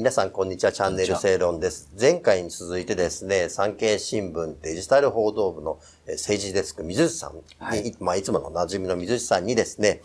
皆さんこんにちは。チャンネル正論です。前回に続いてですね、産経新聞デジタル報道部のえー政治デスク水内さんに、はいまあいつもの馴染みの水内さんにですね、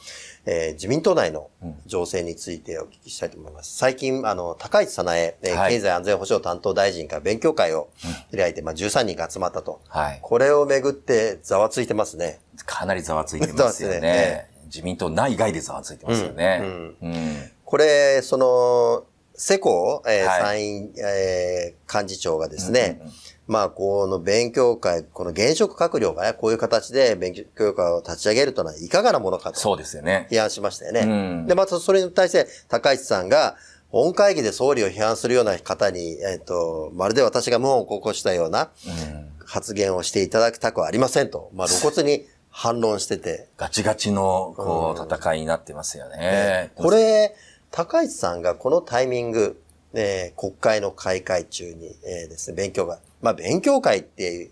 えー自民党内の情勢についてお聞きしたいと思います。最近、あの、高市早苗、えーはい経済安全保障担当大臣が勉強会を開いて、まあ13人が集まったと。はい。これをめぐってざわついてますね。かなりざわついてますよね。ね自民党内外でざわついてますよね。うんうんこれ、その、世耕、えーはい。参院、えー幹事長がですね、うんうんまあ、この勉強会、この現職閣僚がね、こういう形で勉強会を立ち上げるというのはいかがなものかとそうですよね。批判しましたよね。うん。で、またそれに対して高市さんが、本会議で総理を批判するような方に、えっ、と、まるで私が謀を起こしたようなうん。発言をしていただきたくはありませんと、まあ、露骨に反論してて、ガチガチの、こう、戦いになってますよね。これ、高市さんがこのタイミング、えー国会の開会中に、えーですね、勉強会。まあ、勉強会って、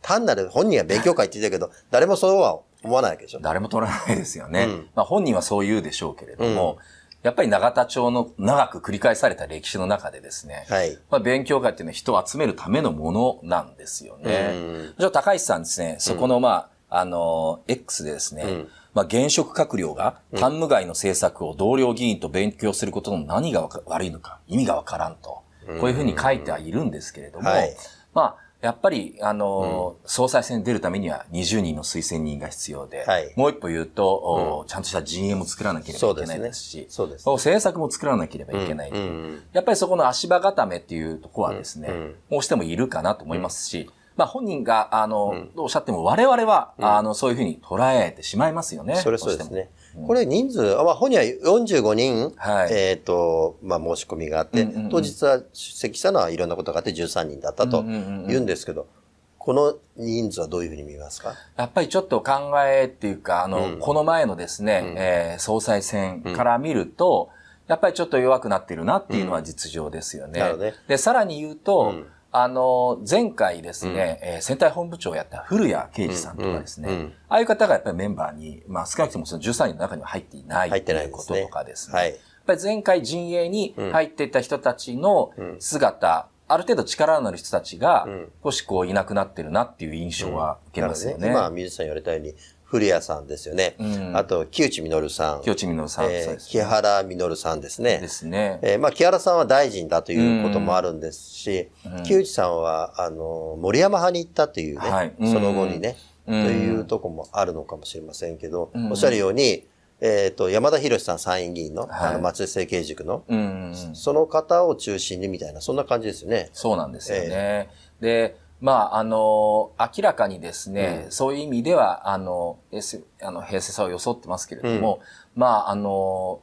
単なる本人は勉強会って言ってるけど、誰もそうは思わないわけでしょ。誰も取らないですよね。うんまあ本人はそう言うでしょうけれども、やっぱり永田町の長く繰り返された歴史の中でですね、はい。まあ、勉強会っていうのは人を集めるためのものなんですよね。うんじゃあ高市さんですね、そこのまあ、あの、X でですね、んまあ現職閣僚が単無害の政策を同僚議員と勉強することの何が悪いのか、意味がわからんと、こういうふうに書いてはいるんですけれども、はい。まあ、やっぱり、あの、総裁選に出るためには20人の推薦人が必要で、はい。もう一歩言うと、おちゃんとした陣営も作らなければいけないですし、そうですね。お政策も作らなければいけないやっぱりそこの足場固めっていうところはですね、うん。どうしてもいるかなと思いますし、まあ本人が、あの、どうおっしゃっても我々は、あの、そういうふうに捉えてしまいますよね。それそうで。すね。これ人数、あまあ、本人は45人、はい。えっ、と、まあ、申し込みがあって、うんうんうん。当日は出席したのはいろんなことがあって13人だったとうんうんうんうん。言うんですけど、この人数はどういうふうに見ますか？やっぱりちょっと考えっていうか、あの、うん。この前のですね、えー総裁選から見ると、やっぱりちょっと弱くなってるなっていうのは実情ですよね。なるほどね。で、さらに言うと、うんあの、前回ですね、えー選対本部長をやった古谷啓二さんとかですね、うんうんああいう方がやっぱりメンバーに、まあ少なくともその13人の中には入っていない入ってないということとかですね。はい。やっぱり前回陣営に入っていった人たちの姿、ある程度力のある人たちがん。少しこういなくなってるなっていう印象は受けますよね。今、水さん言われたように、古谷さんですよね。うんあと、木内実さん。清地実さん、木原実さんですね。ですね。えーまあ、木原さんは大臣だということもあるんですし、木内さんは、あの、森山派に行ったというね、はいその後にね、うんというとこもあるのかもしれませんけど、おっしゃるように、えっ、と、山田博さん参院議員の、はいあの、松江政経塾の、うん、その方を中心にみたいな、そんな感じですよね。そうなんですよね。で、まあ、あの、明らかにですね、そういう意味では、あの、平成あの平成さを装ってますけれども、まあ、あの、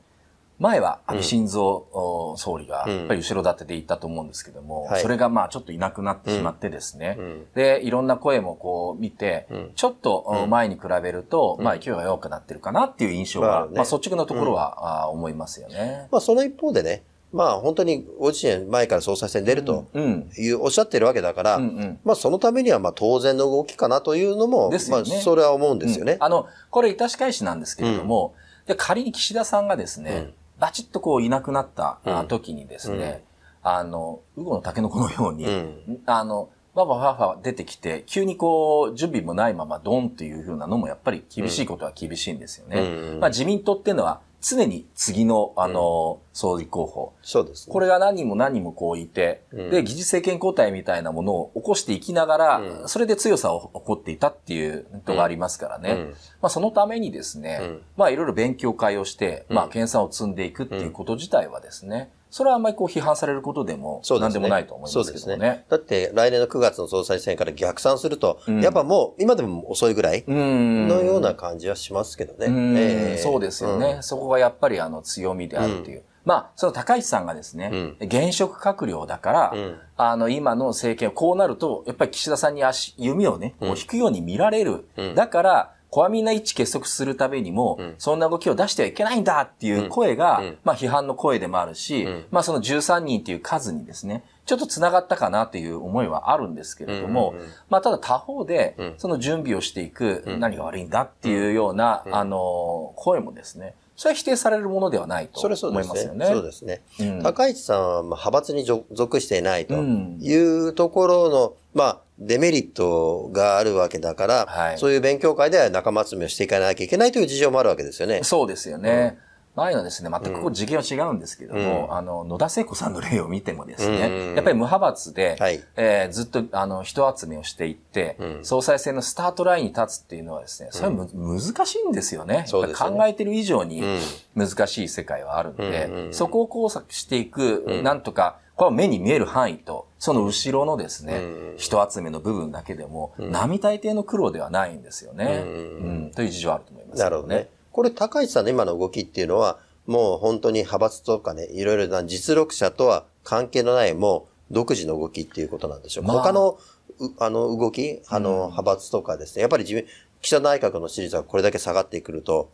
前は安倍晋三お総理が、やっぱり後ろ盾でいたと思うんですけども、はい。それがまあちょっといなくなってしまってですね、ん。で、いろんな声もこう見て、ちょっとお前に比べると、まあ勢いが弱くなってるかなっていう印象が、まあ率直なところは、あ思いますよね。まあ、その一方でね、まあ、本当にご自身前から総裁選に出るとうん。いう、おっしゃってるわけだから、うんうん。まあ、そのためには、まあ、当然の動きかなというのも、ね。まあ、それは思うんですよね。あの、これ、致し返しなんですけれども、で仮に岸田さんがですね、バチッとこういなくなったあ時にですね、あの、ウゴのタケノコのように、うん。あの、わわわわ出てきて、急にこう、準備もないままドンっていう風なのもやっぱり厳しいことは厳しいんですよね。うん。まあ自民党っていうのは常に次の、あの、総理候補、そうですね。これが何人も何人もこういて、うん。で、議事政権交代みたいなものを起こしていきながら、それで強さを起こっていたっていうことがありますからね。うん。まあそのためにですね、うん。まあいろいろ勉強会をして、まあ研鑽を積んでいくっていうこと自体はですね、それはあんまりこう批判されることでもそうですね。何でもないと思いますけどもね。だって来年の9月の総裁選から逆算すると、やっぱもう今でも遅いぐらいうん。のような感じはしますけどね。うん。ええ。そうですよね、そこがやっぱりあの強みであるという。まあ、その高市さんがですね、現職閣僚だから、ん。あの、今の政権、こうなると、やっぱり岸田さんに足、弓をね、こう引くように見られる。だから、こわみんな一致結束するためにも、そんな動きを出してはいけないんだっていう声が、まあ批判の声でもあるし、まあその13人っていう数にですね、ちょっと繋がったかなという思いはあるんですけれども、まあただ他方で、その準備をしていく、何が悪いんだっていうような、あの、声もですね、それは否定されるものではないと思。いますよね。そうですね。うん。高市さんはまあ派閥に属していないというところの、まあ、デメリットがあるわけだから、はい。そういう勉強会では仲間集めをしていかなきゃいけないという事情もあるわけですよね。そうですよね。ああいうのはですね、全くこう次元は違うんですけども、うん。あの、野田聖子さんの例を見てもですね、うんやっぱり無派閥で、はい。えーずっとあの人集めをしていって、うん。総裁選のスタートラインに立つっていうのはですね、それはむ、難しいんですよね。考えてる以上にうん。難しい世界はあるので、うんうんそこを工作していく、うん。なんとか、これは目に見える範囲と、その後ろのですね、うん。人集めの部分だけでも、ん。並大抵の苦労ではないんですよね。うん。うん。という事情はあると思います、なるほどね。。これ、高市さんの今の動きっていうのは、もう本当に派閥とかね、いろいろな実力者とは関係のない、もう独自の動きっていうことなんでしょうか？まあ。他の、うあの、動き、あの、派閥とかですね、やっぱり自分、岸田内閣の支持率がこれだけ下がってくると、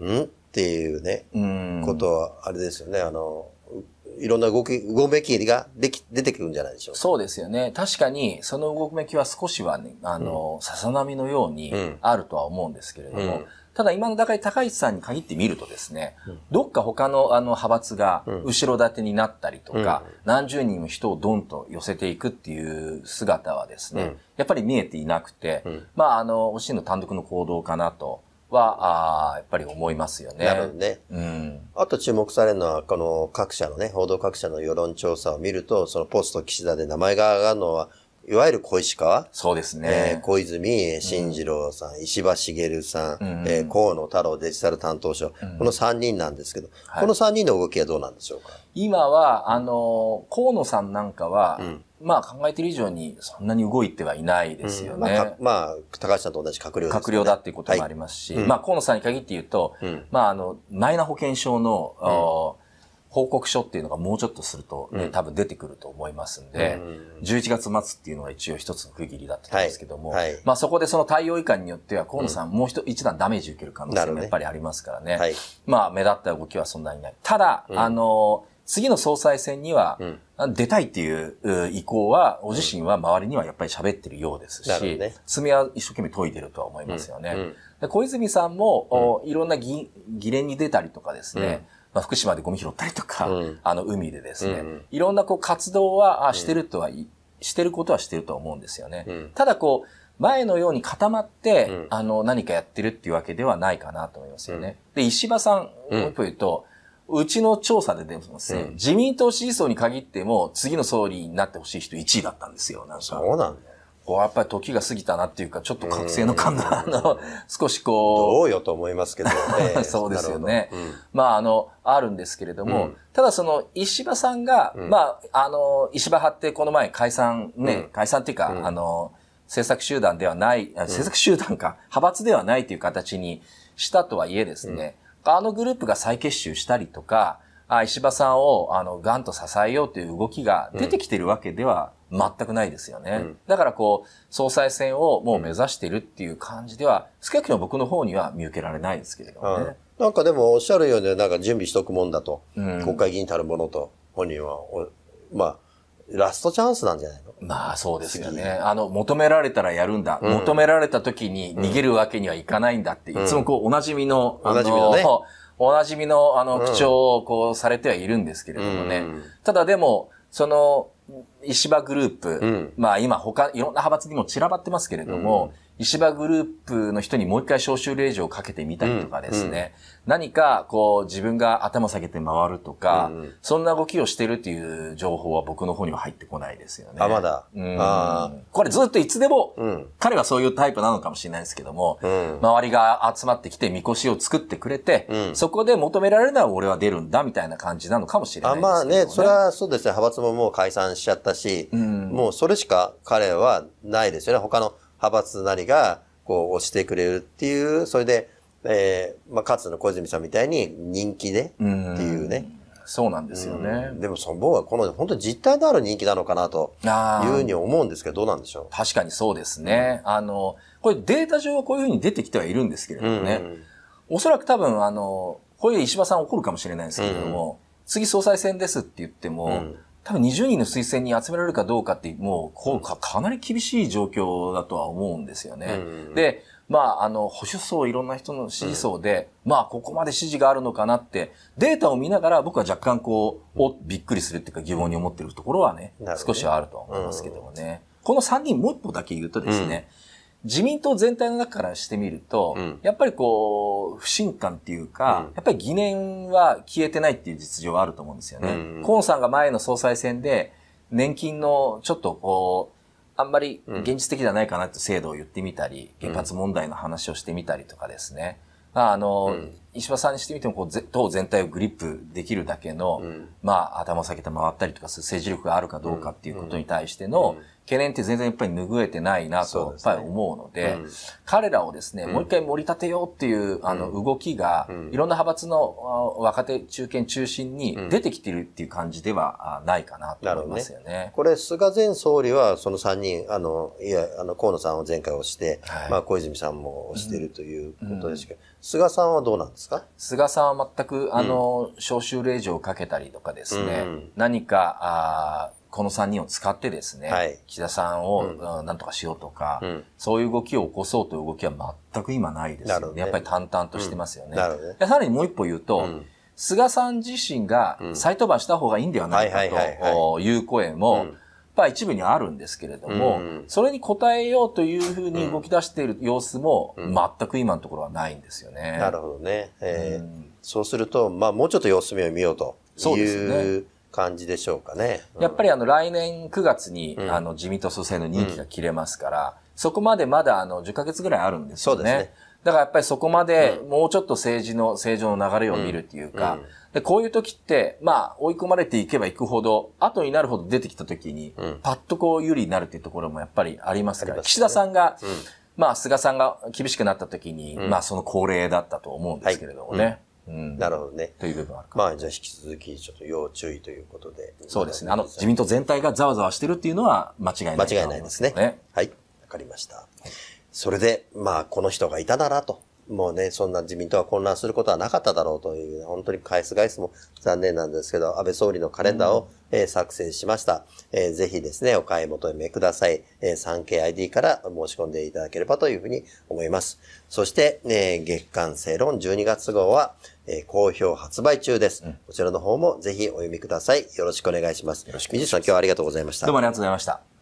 ん？っていうね、うん。ことは、あれですよね、あの、ういろんな動き、動めきができ、出てくるんじゃないでしょうか。そうですよね。確かに、その動きは少しはね、あの、ささ波のようにうん。あるとは思うんですけれども、うん。ただ今の高い高市さんに限ってみるとですね、どっか他のあの派閥が後ろ盾になったりとか、何十人も人をドンと寄せていくっていう姿はですね、うん。やっぱり見えていなくて、ん。まあ、あの、おしんの単独の行動かなとは、あーやっぱり思いますよね。なるほどね。うん。あと注目されるのは、この各社のね、報道各社の世論調査を見ると、そのポスト岸田で名前が上がるのは、いわゆる小石川、そうですえーね。小泉進次郎さん、石破茂さん、うんえー河野太郎デジタル担当者、この3人なんですけど、はい。この3人の動きはどうなんでしょうか？今は、あの、河野さんなんかは、ん。まあ考えている以上にそんなに動いてはいないですよね。まあ、かまあ、高橋さんと同じ閣僚です、ね。閣僚だっていうこともありますし、はい。うん。まあ河野さんに限って言うと、うん。まああの、マイナ保険証の、報告書っていうのがもうちょっとすると、ね多分出てくると思いますんで、うん。11月末っていうのが一応一つの区切りだったんですけども、はいはい。まあそこでその対応以下によっては河野さんもう一一段ダメージ受ける可能性もやっぱりありますからね。はいまあ目立った動きはそんなにない。ただ、あの、次の総裁選には、出たいっていうう意向は、お自身は周りにはやっぱり喋ってるようですし、ね。爪は一生懸命研いでるとは思いますよね。小泉さんも、おいろんな議議連に出たりとかですね、まあ、福島でゴミ拾ったりとか、うん。あの海でですね、うん。いろんなこう活動はあしてるとはい、してることはしてるとは思うんですよね。うん。ただこう、前のように固まって、うん。あの、何かやってるっていうわけではないかなと思いますよね。で、石破さん、うん。もう一歩言うと、うちの調査ででもですね、うん。自民党支持層に限っても、次の総理になってほしい人1位だったんですよ、なんか。そうなんだよ。こうやっぱり時が過ぎたなっていうか、ちょっと覚醒の感が、あの、少しこどうよと思いますけどね。そうですよね。うん。まあ、あの、あるんですけれども、うん。ただその、石破さんが、ん。まあ、あの、石破派ってこの前解散ね、うん。解散っていうか、うん。あの、政策集団ではない、あ政策集団か、派閥ではないという形にしたとはいえですね、あのグループが再結集したりとか、あ石破さんを、あの、ガンと支えようという動きが出てきてるわけでは全くないですよね。うん。だからこう、総裁選をもう目指しているっていう感じでは、少なくとも僕の方には見受けられないですけれどもうん。ね。なんかでもおっしゃるように、なんか準備しとくもんだと。うん。国会議員たるものと、本人はお、まあ、ラストチャンスなんじゃないの？まあそうですよね。あの、求められたらやるんだ。うん。求められた時に逃げるわけにはいかないんだって、いつもこう、おなじみの、おなじみのね。おなじみの、あの、うん。口調をこう、されてはいるんですけれどもね。うん。ただでも、その、石破グループ、うん。まあ今他、いろんな派閥にも散らばってますけれども、石破グループの人にもう一回招集令状をかけてみたりとかですね、何かこう自分が頭下げて回るとか、うんそんな動きをしてるっていう情報は僕の方には入ってこないですよね。あまだ。うん。あこれずっといつでも、うん。彼はそういうタイプなのかもしれないですけども、うん。周りが集まってきて、みこしを作ってくれて、うん。そこで求められるなら俺は出るんだ、みたいな感じなのかもしれないあですけど、まあね、それはそうですね。派閥ももう解散しちゃったし、ん。もうそれしか彼はないですよね。他の派閥なりが、こう、押してくれるっていう、それで、えー、まあ、かつての小泉さんみたいに人気で、ってうんいうね。そうなんですよね。でも、その僕はこの、本当に実態のある人気なのかなと、いうふうに思うんですけど、どうなんでしょ確かにそうですね。あの、これデータ上はこういうふうに出てきてはいるんですけれう。どもね。うんおそらく多分、あの、これで石破さん怒るかもしれないんですけれども、次総裁選ですって言っても、うん多分20人の推薦に集められるかどうかって、もうこうか、かなり厳しい状況だとは思うんですよね。うんで、まあ、あの、保守層いろんな人の支持層で、まあ、ここまで支持があるのかなって、データを見ながら僕は若干こう、お、びっくりするっていうか疑問に思ってるところはね、ね少しはあるとは思いますけどもね。この3人もう一歩だけ言うとですね、自民党全体の中からしてみると、うん。やっぱりこう、不信感っていうか、うん。やっぱり疑念は消えてないっていう実情はあると思うんですよね。うん河野さんが前の総裁選で、年金のちょっとこう、あんまり現実的じゃないかなって制度を言ってみたり、原発問題の話をしてみたりとかですね。まあ、あの、うん石破さんにしてみても、こう、ぜ党全体をグリップできるだけの、うん。まあ、頭を下げて回ったりとかする政治力があるかどうかっていうことに対してのうん。懸念って全然やっぱり拭えてないなと、やっぱり思うので、うん。彼らをですね、ん。もう一回盛り立てようっていう、あの、動きが、うん。いろんな派閥のあ若手、中堅中心にうん。出てきてるっていう感じではあないかなと思いますよね。これ、菅前総理はその3人、あの、いや、あの、河野さんを前回押して、はい。まあ、小泉さんも押しているということですけど、菅さんはどうなんですか？菅さんは全く、あの、招集令状をかけたりとかですね、うん何か、あーこの3人を使ってですね、はい。岸田さんを、うん。うんなんとかしようとか、うん。そういう動きを起こそうという動きは全く今ないですよね。ね。やっぱり淡々としてますよね。なるほどね。でさらにもう一歩言うと、うん。菅さん自身がうん。再登板した方がいいんではないかという声も、ぱ一部にあるんですけれども、うんそれに応えようというふうに動き出している様子も、うん全く今のところはないんですよね。なるほどね。えーうんそうすると、まあ、もうちょっと様子見を見ようという感じでしょうかね。やっぱりあの来年9月に、うんあの自民党総裁の任期が切れますから、そこまでまだあの10ヶ月ぐらいあるんですよね。そうですねだからやっぱりそこまでもうちょっと政治の、正常の流れを見るっていうか、うんで、こういう時って、まあ追い込まれていけばいくほど、後になるほど出てきた時に、うんパッとこう有利になるっていうところもやっぱりありますから、岸田さんが、うんまあ菅さんが厳しくなった時に、うんまあその恒例だったと思うんですけれどもね。うんなるほどね。という部分はあるかまあ、じゃあ引き続き、ちょっと要注意ということで。そうですね。あの、自民党全体がざわざわしてるっていうのは間違いない間違いないですね。はい。わかりました。それで、まあ、この人がいたならと。もうね、そんな自民党は混乱することはなかっただろうという、本当に返す返すも残念なんですけど、安倍総理のカレンダーを、えー作成しました。えーぜひですね、お買い求めください。えー 3KID から申し込んでいただければというふうに思います。そして、えー月刊正論12月号は、えー好評発売中です。こちらの方もぜひお読みください。よろしくお願いします。よろしく。水さん今日はありがとうございましたどう。もありがとうございました。